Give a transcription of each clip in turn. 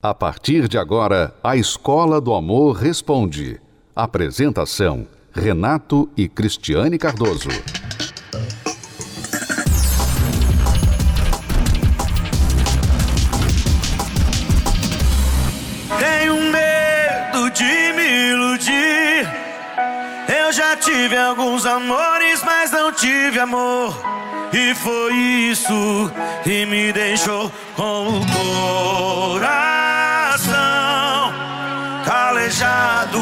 A partir de agora, a Escola do Amor Responde. Apresentação: Renato e Cristiane Cardoso. Tenho medo de me iludir. Eu já tive alguns amores, mas não tive amor. E foi isso que me deixou com o coração calejado.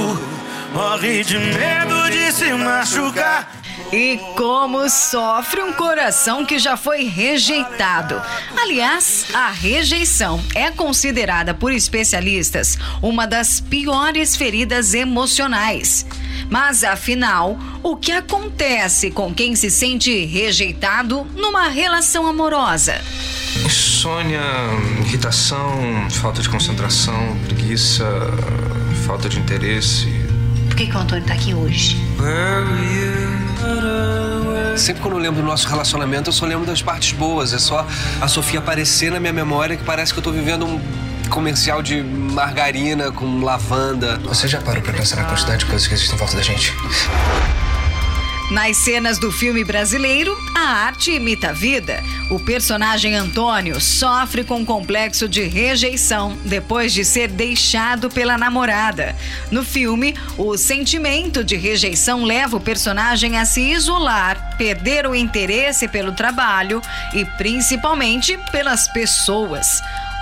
Morre de medo de se machucar. E como sofre um coração que já foi rejeitado. Aliás, a rejeição é considerada por especialistas uma das piores feridas emocionais. Mas afinal, o que acontece com quem se sente rejeitado numa relação amorosa? Insônia, irritação, falta de concentração, preguiça, falta de interesse. Por que, que o Antônio tá aqui hoje? Sempre quando eu lembro do nosso relacionamento, eu só lembro das partes boas. É só a Sofia aparecer na minha memória que parece que eu tô vivendo um comercial de margarina com lavanda. Você já parou pra pensar na quantidade de coisas que existem em volta da gente? Nas cenas do filme brasileiro, a arte imita a vida. O personagem Antônio sofre com um complexo de rejeição depois de ser deixado pela namorada. No filme, o sentimento de rejeição leva o personagem a se isolar, perder o interesse pelo trabalho e principalmente pelas pessoas.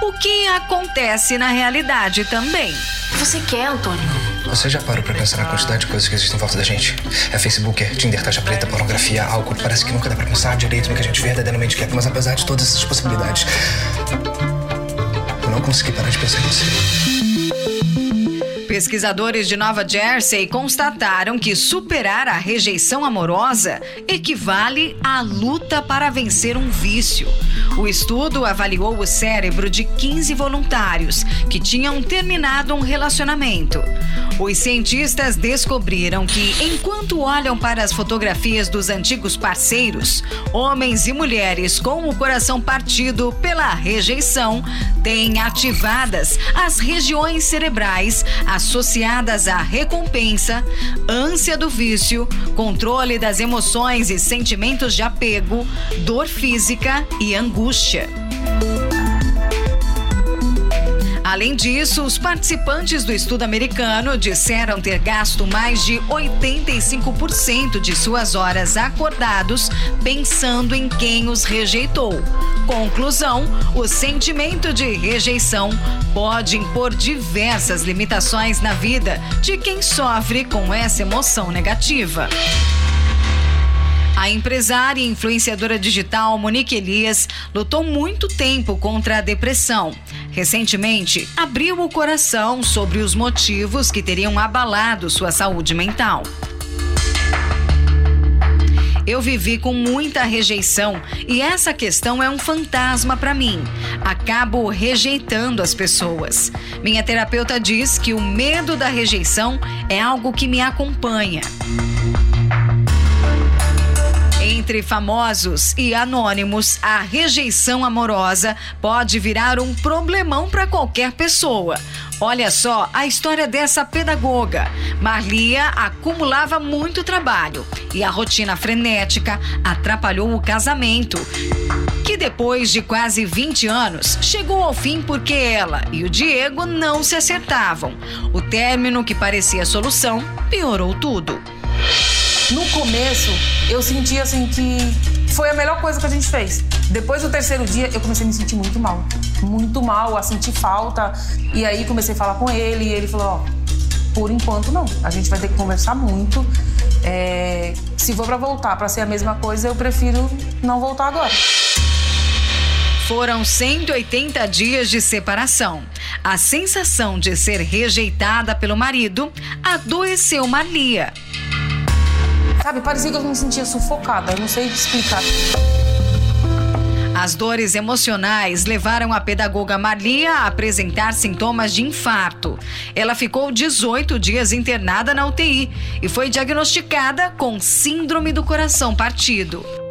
O que acontece na realidade também. Você quer, Antônio? Você já parou pra pensar na quantidade de coisas que existem em volta da gente? É Facebook, é Tinder, taxa preta, pornografia, álcool. Parece que nunca dá pra pensar direito no que a gente verdadeiramente quer. Mas apesar de todas essas possibilidades, eu não consegui parar de pensar em você. Pesquisadores de Nova Jersey constataram que superar a rejeição amorosa equivale à luta para vencer um vício. O estudo avaliou o cérebro de 15 voluntários que tinham terminado um relacionamento. Os cientistas descobriram que, enquanto olham para as fotografias dos antigos parceiros, homens e mulheres com o coração partido pela rejeição têm ativadas as regiões cerebrais associadas à recompensa, ânsia do vício, controle das emoções e sentimentos de apego, dor física e angústia. Além disso, os participantes do estudo americano disseram ter gasto mais de 85% de suas horas acordados pensando em quem os rejeitou. Conclusão: o sentimento de rejeição pode impor diversas limitações na vida de quem sofre com essa emoção negativa. A empresária e influenciadora digital Monique Elias lutou muito tempo contra a depressão. Recentemente, abriu o coração sobre os motivos que teriam abalado sua saúde mental. Eu vivi com muita rejeição e essa questão é um fantasma para mim. Acabo rejeitando as pessoas. Minha terapeuta diz que o medo da rejeição é algo que me acompanha. Entre famosos e anônimos, a rejeição amorosa pode virar um problemão para qualquer pessoa. Olha só a história dessa pedagoga. Marlia acumulava muito trabalho e a rotina frenética atrapalhou o casamento. Que depois de quase 20 anos chegou ao fim porque ela e o Diego não se acertavam. O término que parecia a solução piorou tudo. No começo, eu senti assim que foi a melhor coisa que a gente fez. Depois do terceiro dia, eu comecei a me sentir muito mal. Muito mal, a sentir falta. E aí comecei a falar com ele e ele falou: Ó, por enquanto não. A gente vai ter que conversar muito. É, se for para voltar para ser a mesma coisa, eu prefiro não voltar agora. Foram 180 dias de separação. A sensação de ser rejeitada pelo marido adoeceu Marlia. Sabe, parecia que eu me sentia sufocada, eu não sei explicar. As dores emocionais levaram a pedagoga Marlia a apresentar sintomas de infarto. Ela ficou 18 dias internada na UTI e foi diagnosticada com síndrome do coração partido.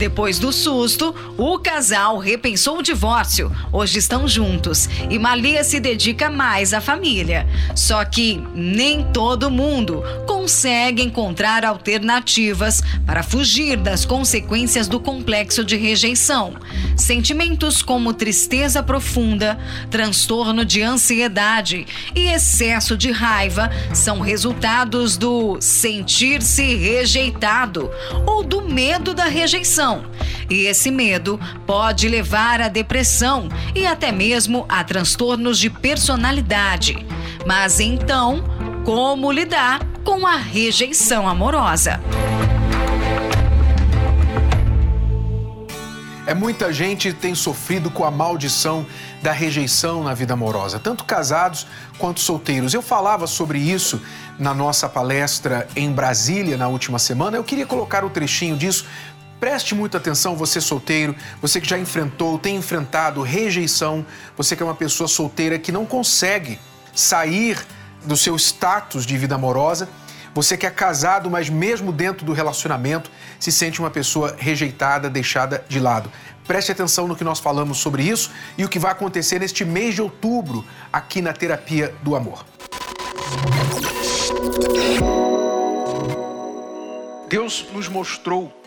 Depois do susto, o casal repensou o divórcio. Hoje estão juntos e Malia se dedica mais à família. Só que nem todo mundo consegue encontrar alternativas para fugir das consequências do complexo de rejeição. Sentimentos como tristeza profunda, transtorno de ansiedade e excesso de raiva são resultados do sentir-se rejeitado ou do medo da rejeição. E esse medo pode levar à depressão e até mesmo a transtornos de personalidade. Mas então, como lidar com a rejeição amorosa? É muita gente tem sofrido com a maldição da rejeição na vida amorosa, tanto casados quanto solteiros. Eu falava sobre isso na nossa palestra em Brasília na última semana. Eu queria colocar o trechinho disso. Preste muita atenção, você solteiro, você que já enfrentou, tem enfrentado rejeição, você que é uma pessoa solteira que não consegue sair do seu status de vida amorosa. Você que é casado, mas mesmo dentro do relacionamento se sente uma pessoa rejeitada, deixada de lado. Preste atenção no que nós falamos sobre isso e o que vai acontecer neste mês de outubro aqui na Terapia do Amor. Deus nos mostrou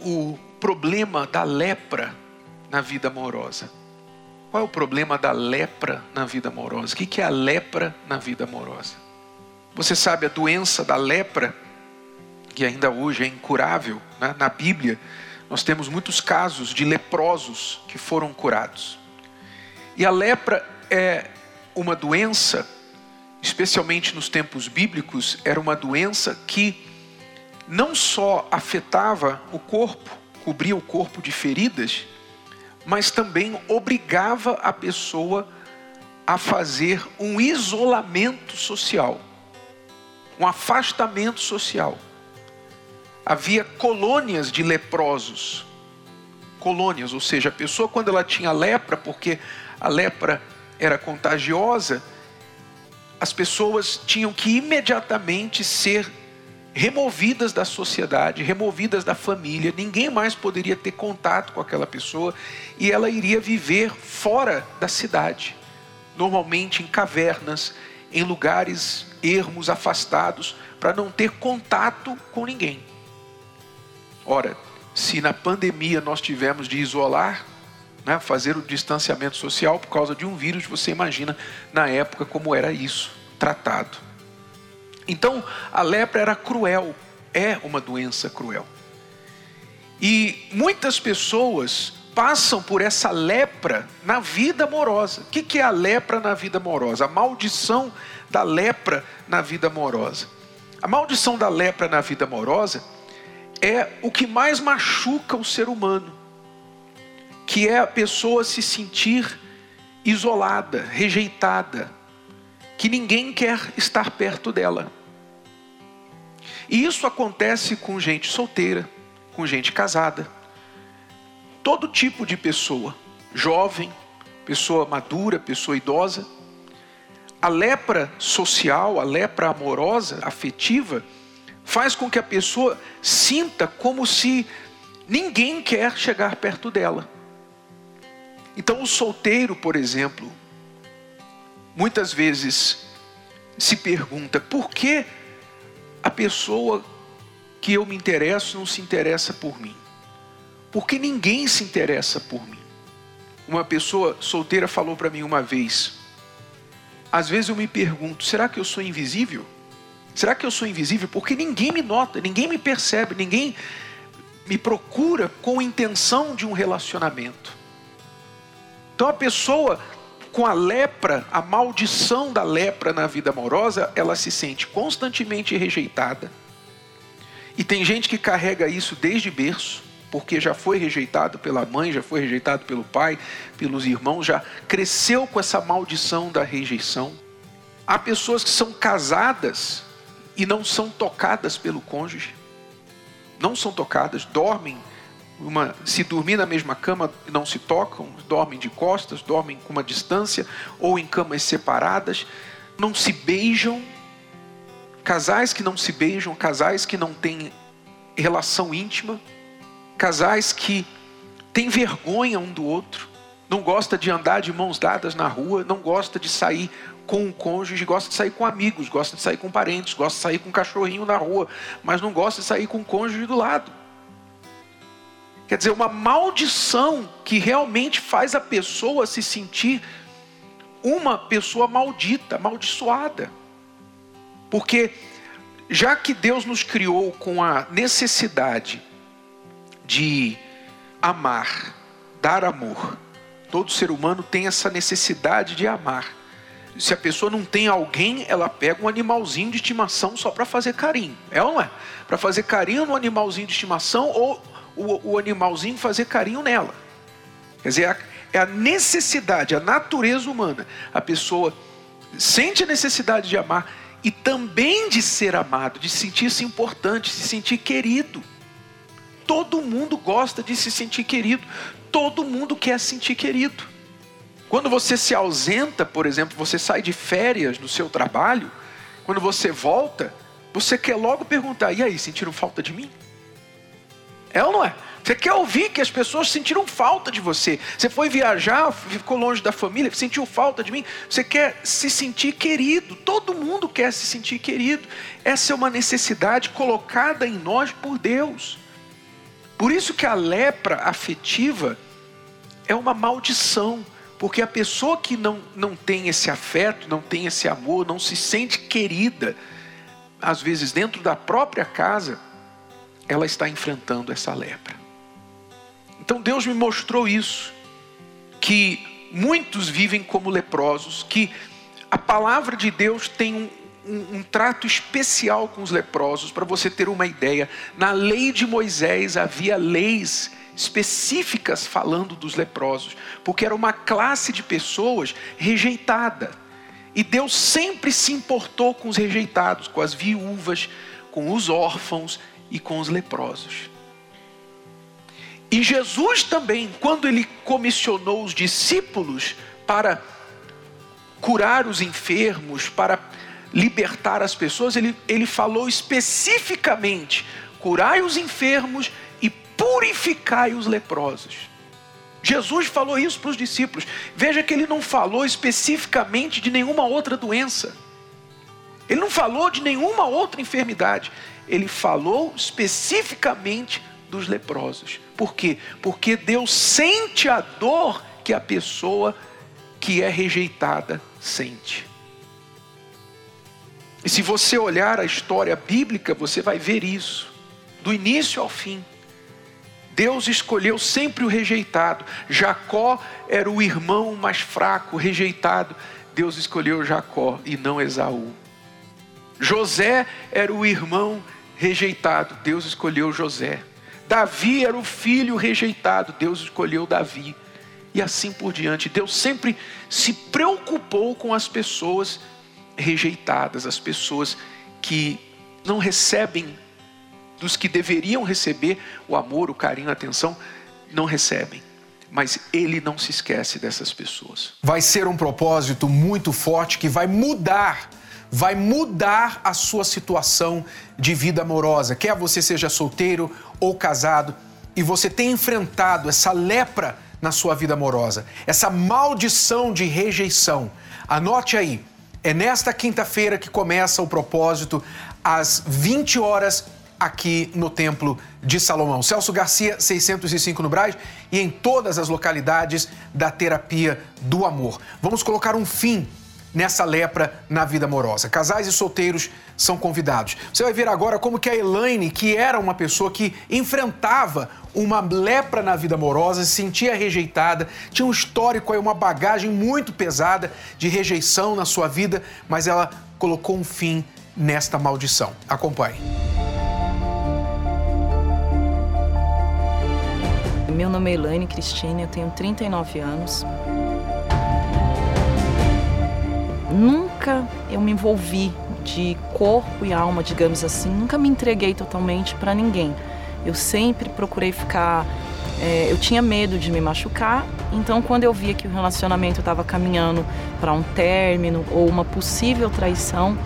o problema da lepra na vida amorosa. Qual é o problema da lepra na vida amorosa? O que é a lepra na vida amorosa? Você sabe, a doença da lepra, que ainda hoje é incurável, né? na Bíblia, nós temos muitos casos de leprosos que foram curados. E a lepra é uma doença, especialmente nos tempos bíblicos, era uma doença que não só afetava o corpo, cobria o corpo de feridas, mas também obrigava a pessoa a fazer um isolamento social um afastamento social. Havia colônias de leprosos. Colônias, ou seja, a pessoa quando ela tinha lepra, porque a lepra era contagiosa, as pessoas tinham que imediatamente ser removidas da sociedade, removidas da família, ninguém mais poderia ter contato com aquela pessoa e ela iria viver fora da cidade, normalmente em cavernas, em lugares ermos, afastados, para não ter contato com ninguém. Ora, se na pandemia nós tivemos de isolar, né, fazer o distanciamento social por causa de um vírus, você imagina na época como era isso tratado. Então, a lepra era cruel, é uma doença cruel. E muitas pessoas passam por essa lepra na vida amorosa. O que é a lepra na vida amorosa? A maldição da lepra na vida amorosa. A maldição da lepra na vida amorosa é o que mais machuca o ser humano, que é a pessoa se sentir isolada, rejeitada, que ninguém quer estar perto dela. E isso acontece com gente solteira, com gente casada todo tipo de pessoa, jovem, pessoa madura, pessoa idosa. A lepra social, a lepra amorosa, afetiva, faz com que a pessoa sinta como se ninguém quer chegar perto dela. Então, o solteiro, por exemplo, muitas vezes se pergunta por que a pessoa que eu me interesso não se interessa por mim. Porque ninguém se interessa por mim. Uma pessoa solteira falou para mim uma vez: às vezes eu me pergunto, será que eu sou invisível? Será que eu sou invisível? Porque ninguém me nota, ninguém me percebe, ninguém me procura com intenção de um relacionamento. Então a pessoa com a lepra, a maldição da lepra na vida amorosa, ela se sente constantemente rejeitada. E tem gente que carrega isso desde berço porque já foi rejeitado pela mãe, já foi rejeitado pelo pai, pelos irmãos, já cresceu com essa maldição da rejeição. Há pessoas que são casadas e não são tocadas pelo cônjuge. Não são tocadas, dormem uma, se dormir na mesma cama não se tocam, dormem de costas, dormem com uma distância ou em camas separadas, não se beijam. Casais que não se beijam, casais que não têm relação íntima, casais que têm vergonha um do outro, não gosta de andar de mãos dadas na rua, não gosta de sair com um cônjuge, gosta de sair com amigos, gosta de sair com parentes, gosta de sair com um cachorrinho na rua, mas não gosta de sair com um cônjuge do lado. Quer dizer, uma maldição que realmente faz a pessoa se sentir uma pessoa maldita, amaldiçoada. Porque já que Deus nos criou com a necessidade de amar, dar amor, todo ser humano tem essa necessidade de amar. Se a pessoa não tem alguém, ela pega um animalzinho de estimação só para fazer carinho. É ou não é? Para fazer carinho no animalzinho de estimação ou o, o animalzinho fazer carinho nela. Quer dizer, é a necessidade, a natureza humana. A pessoa sente a necessidade de amar e também de ser amado, de sentir-se importante, se sentir querido. Todo mundo gosta de se sentir querido, todo mundo quer se sentir querido. Quando você se ausenta, por exemplo, você sai de férias do seu trabalho, quando você volta, você quer logo perguntar: e aí, sentiram falta de mim? É ou não é? Você quer ouvir que as pessoas sentiram falta de você. Você foi viajar, ficou longe da família, sentiu falta de mim. Você quer se sentir querido. Todo mundo quer se sentir querido. Essa é uma necessidade colocada em nós por Deus. Por isso que a lepra afetiva é uma maldição. Porque a pessoa que não, não tem esse afeto, não tem esse amor, não se sente querida, às vezes dentro da própria casa, ela está enfrentando essa lepra. Então Deus me mostrou isso, que muitos vivem como leprosos, que a palavra de Deus tem um, um, um trato especial com os leprosos, para você ter uma ideia. Na lei de Moisés havia leis específicas falando dos leprosos, porque era uma classe de pessoas rejeitada. E Deus sempre se importou com os rejeitados, com as viúvas, com os órfãos e com os leprosos. E Jesus também, quando ele comissionou os discípulos para curar os enfermos, para libertar as pessoas, ele, ele falou especificamente: curai os enfermos e purificai os leprosos. Jesus falou isso para os discípulos. Veja que ele não falou especificamente de nenhuma outra doença. Ele não falou de nenhuma outra enfermidade ele falou especificamente dos leprosos. Por quê? Porque Deus sente a dor que a pessoa que é rejeitada sente. E se você olhar a história bíblica, você vai ver isso, do início ao fim. Deus escolheu sempre o rejeitado. Jacó era o irmão mais fraco, rejeitado. Deus escolheu Jacó e não Esaú. José era o irmão rejeitado, Deus escolheu José. Davi era o filho rejeitado, Deus escolheu Davi. E assim por diante. Deus sempre se preocupou com as pessoas rejeitadas, as pessoas que não recebem dos que deveriam receber o amor, o carinho, a atenção, não recebem. Mas ele não se esquece dessas pessoas. Vai ser um propósito muito forte que vai mudar vai mudar a sua situação de vida amorosa. Quer você seja solteiro ou casado e você tem enfrentado essa lepra na sua vida amorosa, essa maldição de rejeição. Anote aí, é nesta quinta-feira que começa o propósito às 20 horas aqui no Templo de Salomão. Celso Garcia, 605 no Braz e em todas as localidades da terapia do amor. Vamos colocar um fim nessa lepra na vida amorosa. Casais e solteiros são convidados. Você vai ver agora como que a Elaine, que era uma pessoa que enfrentava uma lepra na vida amorosa, se sentia rejeitada, tinha um histórico aí, uma bagagem muito pesada de rejeição na sua vida, mas ela colocou um fim nesta maldição. Acompanhe. Meu nome é Elaine Cristine, eu tenho 39 anos. Nunca eu me envolvi de corpo e alma, digamos assim, nunca me entreguei totalmente para ninguém. Eu sempre procurei ficar. É, eu tinha medo de me machucar, então quando eu via que o relacionamento estava caminhando para um término ou uma possível traição,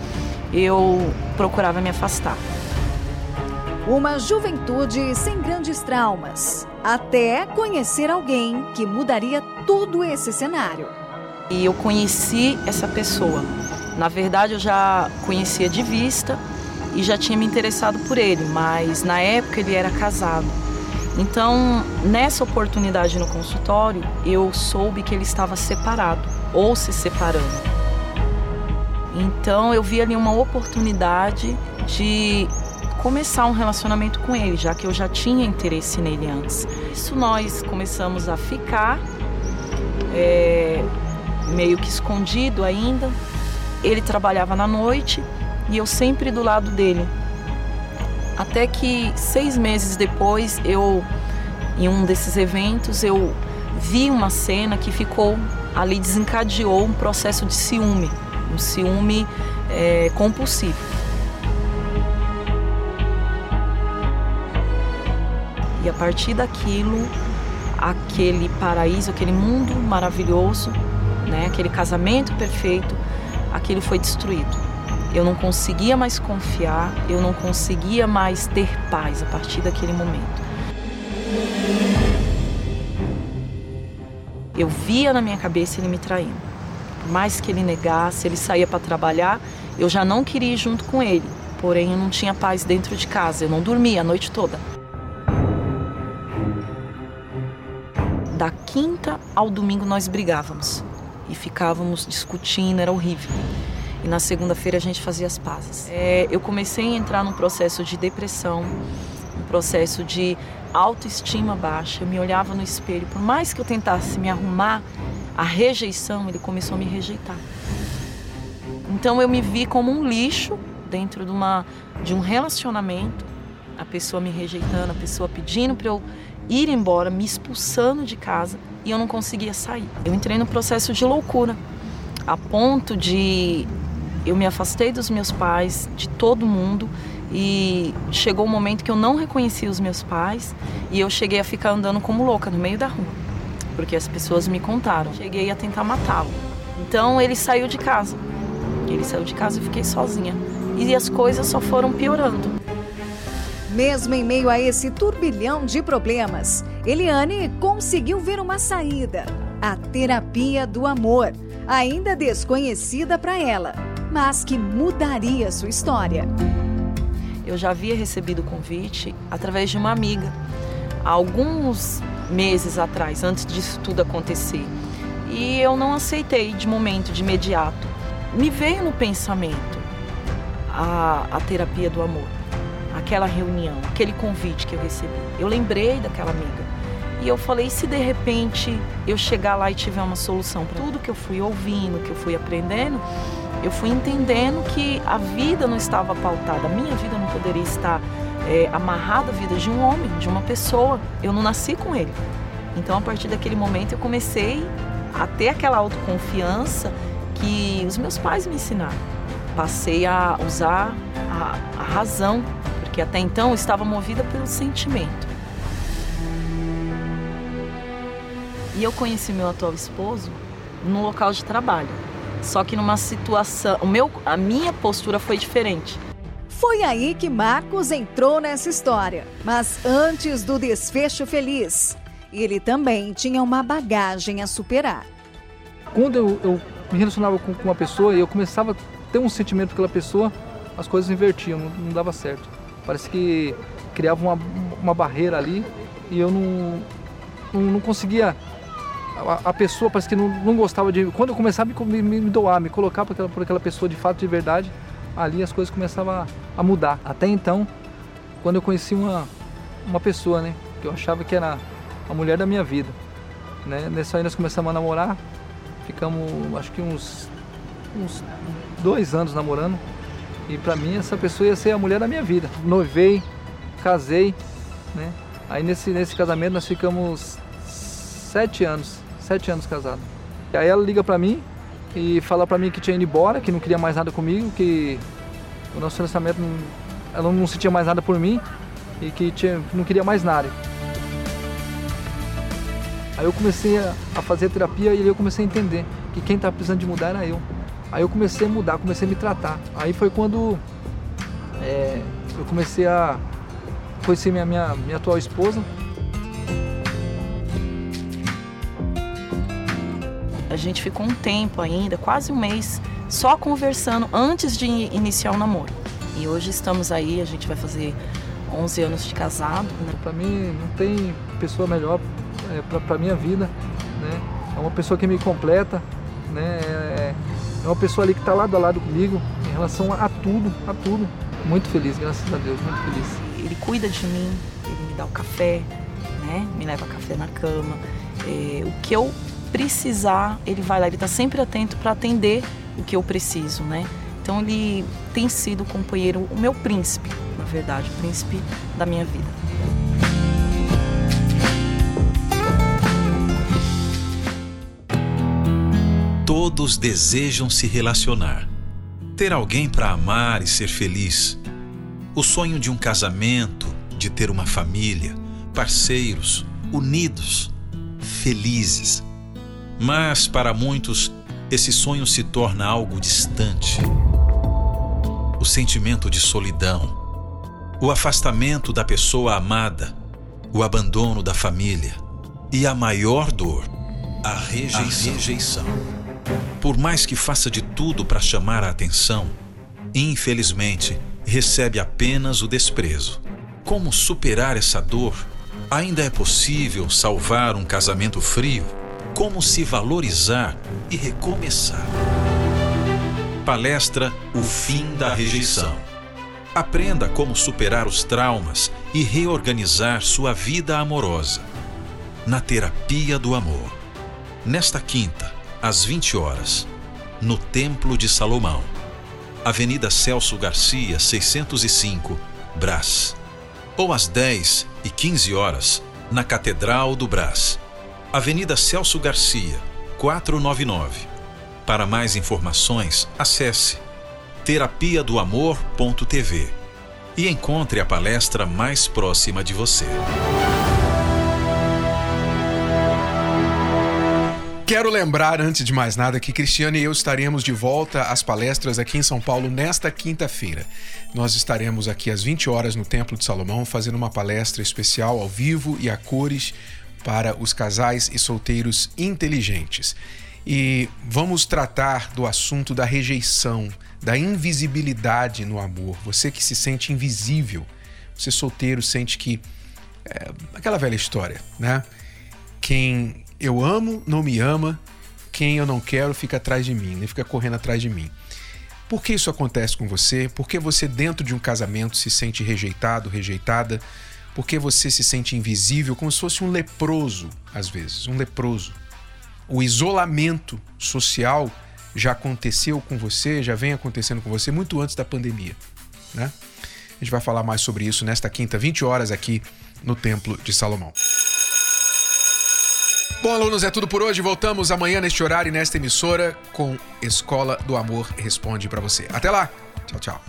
eu procurava me afastar. Uma juventude sem grandes traumas, até conhecer alguém que mudaria todo esse cenário. E eu conheci essa pessoa. Na verdade, eu já conhecia de vista e já tinha me interessado por ele, mas na época ele era casado. Então, nessa oportunidade no consultório, eu soube que ele estava separado ou se separando. Então, eu vi ali uma oportunidade de começar um relacionamento com ele, já que eu já tinha interesse nele antes. Isso nós começamos a ficar, meio que escondido ainda. Ele trabalhava na noite e eu sempre do lado dele. Até que seis meses depois, eu, em um desses eventos, eu vi uma cena que ficou ali, desencadeou um processo de ciúme, um ciúme é, compulsivo. E a partir daquilo, aquele paraíso, aquele mundo maravilhoso, né, aquele casamento perfeito, aquilo foi destruído. Eu não conseguia mais confiar, eu não conseguia mais ter paz a partir daquele momento. Eu via na minha cabeça ele me traindo. Por mais que ele negasse, ele saía para trabalhar, eu já não queria ir junto com ele. Porém, eu não tinha paz dentro de casa, eu não dormia a noite toda. Da quinta ao domingo nós brigávamos e ficávamos discutindo, era horrível e na segunda-feira a gente fazia as pazes. É, eu comecei a entrar num processo de depressão, um processo de autoestima baixa. Eu me olhava no espelho, por mais que eu tentasse me arrumar, a rejeição, ele começou a me rejeitar. Então eu me vi como um lixo dentro de, uma, de um relacionamento, a pessoa me rejeitando, a pessoa pedindo para eu ir embora, me expulsando de casa e eu não conseguia sair. Eu entrei no processo de loucura, a ponto de eu me afastei dos meus pais, de todo mundo, e chegou um momento que eu não reconhecia os meus pais e eu cheguei a ficar andando como louca no meio da rua, porque as pessoas me contaram. Cheguei a tentar matá-lo. Então ele saiu de casa. Ele saiu de casa e fiquei sozinha. E as coisas só foram piorando. Mesmo em meio a esse turbilhão de problemas, Eliane conseguiu ver uma saída: a terapia do amor, ainda desconhecida para ela mas que mudaria sua história. Eu já havia recebido o convite através de uma amiga, alguns meses atrás, antes disso tudo acontecer. E eu não aceitei de momento, de imediato. Me veio no pensamento a, a terapia do amor, aquela reunião, aquele convite que eu recebi. Eu lembrei daquela amiga. E eu falei, se de repente eu chegar lá e tiver uma solução para tudo que eu fui ouvindo, que eu fui aprendendo, eu fui entendendo que a vida não estava pautada, a minha vida não poderia estar é, amarrada à vida de um homem, de uma pessoa. Eu não nasci com ele. Então, a partir daquele momento, eu comecei a ter aquela autoconfiança que os meus pais me ensinaram. Passei a usar a, a razão, porque até então estava movida pelo sentimento. E eu conheci meu atual esposo no local de trabalho. Só que numa situação, o meu, a minha postura foi diferente. Foi aí que Marcos entrou nessa história. Mas antes do desfecho feliz, ele também tinha uma bagagem a superar. Quando eu, eu me relacionava com, com uma pessoa e eu começava a ter um sentimento pela pessoa, as coisas invertiam, não, não dava certo. Parece que criava uma, uma barreira ali e eu não, não, não conseguia a, a, pessoa parece que não, não gostava de. Quando eu começava a me, me, me doar, me colocar por aquela, por aquela pessoa de fato, de verdade, ali as coisas começavam a, a, mudar. Até então, quando eu conheci uma, uma pessoa, né, que eu achava que era a mulher da minha vida, né, nessa aí nós começamos a namorar, ficamos acho que uns, uns dois anos namorando, e pra mim essa pessoa ia ser a mulher da minha vida. Noivei, casei, né, aí nesse, nesse casamento nós ficamos sete anos sete anos casado. E aí ela liga pra mim e fala pra mim que tinha ido embora, que não queria mais nada comigo, que o nosso relacionamento, ela não sentia mais nada por mim e que tinha, não queria mais nada. Aí eu comecei a fazer terapia e eu comecei a entender que quem estava precisando de mudar era eu. Aí eu comecei a mudar, comecei a me tratar. Aí foi quando é, eu comecei a, ser minha, minha, minha atual esposa. A gente ficou um tempo ainda, quase um mês, só conversando antes de iniciar o namoro. E hoje estamos aí, a gente vai fazer 11 anos de casado. Né? Para mim não tem pessoa melhor é, para minha vida, né? É uma pessoa que me completa, né? É, uma pessoa ali que está lado a lado comigo em relação a, a tudo, a tudo. Muito feliz, graças a Deus, muito feliz. Ele cuida de mim, ele me dá o café, né? Me leva café na cama. É, o que eu precisar, ele vai lá, ele está sempre atento para atender o que eu preciso, né? Então ele tem sido o companheiro, o meu príncipe, na verdade, o príncipe da minha vida. Todos desejam se relacionar, ter alguém para amar e ser feliz. O sonho de um casamento, de ter uma família, parceiros, unidos, felizes. Mas para muitos, esse sonho se torna algo distante o sentimento de solidão, o afastamento da pessoa amada, o abandono da família e a maior dor, a rejeição. A rejeição. Por mais que faça de tudo para chamar a atenção, infelizmente recebe apenas o desprezo. Como superar essa dor? Ainda é possível salvar um casamento frio? Como se valorizar e recomeçar? Palestra O Fim da Rejeição. Aprenda como superar os traumas e reorganizar sua vida amorosa. Na Terapia do Amor. Nesta quinta, às 20 horas, no Templo de Salomão. Avenida Celso Garcia, 605, Brás. Ou às 10 e 15 horas, na Catedral do Brás. Avenida Celso Garcia, 499 para mais informações, acesse terapia do amor.tv e encontre a palestra mais próxima de você. Quero lembrar, antes de mais nada, que Cristiane e eu estaremos de volta às palestras aqui em São Paulo nesta quinta-feira. Nós estaremos aqui às 20 horas no Templo de Salomão fazendo uma palestra especial ao vivo e a cores para os casais e solteiros inteligentes e vamos tratar do assunto da rejeição, da invisibilidade no amor. Você que se sente invisível, você solteiro sente que. É, aquela velha história, né? Quem eu amo não me ama, quem eu não quero fica atrás de mim, nem fica correndo atrás de mim. Por que isso acontece com você? Por que você, dentro de um casamento, se sente rejeitado, rejeitada? Por que você se sente invisível, como se fosse um leproso, às vezes, um leproso? o isolamento social já aconteceu com você, já vem acontecendo com você muito antes da pandemia, né? A gente vai falar mais sobre isso nesta quinta, 20 horas aqui no Templo de Salomão. Bom, alunos, é tudo por hoje. Voltamos amanhã neste horário e nesta emissora com Escola do Amor Responde para você. Até lá. Tchau, tchau.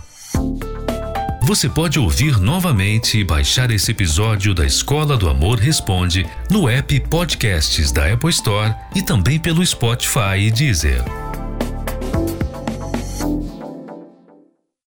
Você pode ouvir novamente e baixar esse episódio da Escola do Amor Responde no app Podcasts da Apple Store e também pelo Spotify e Deezer.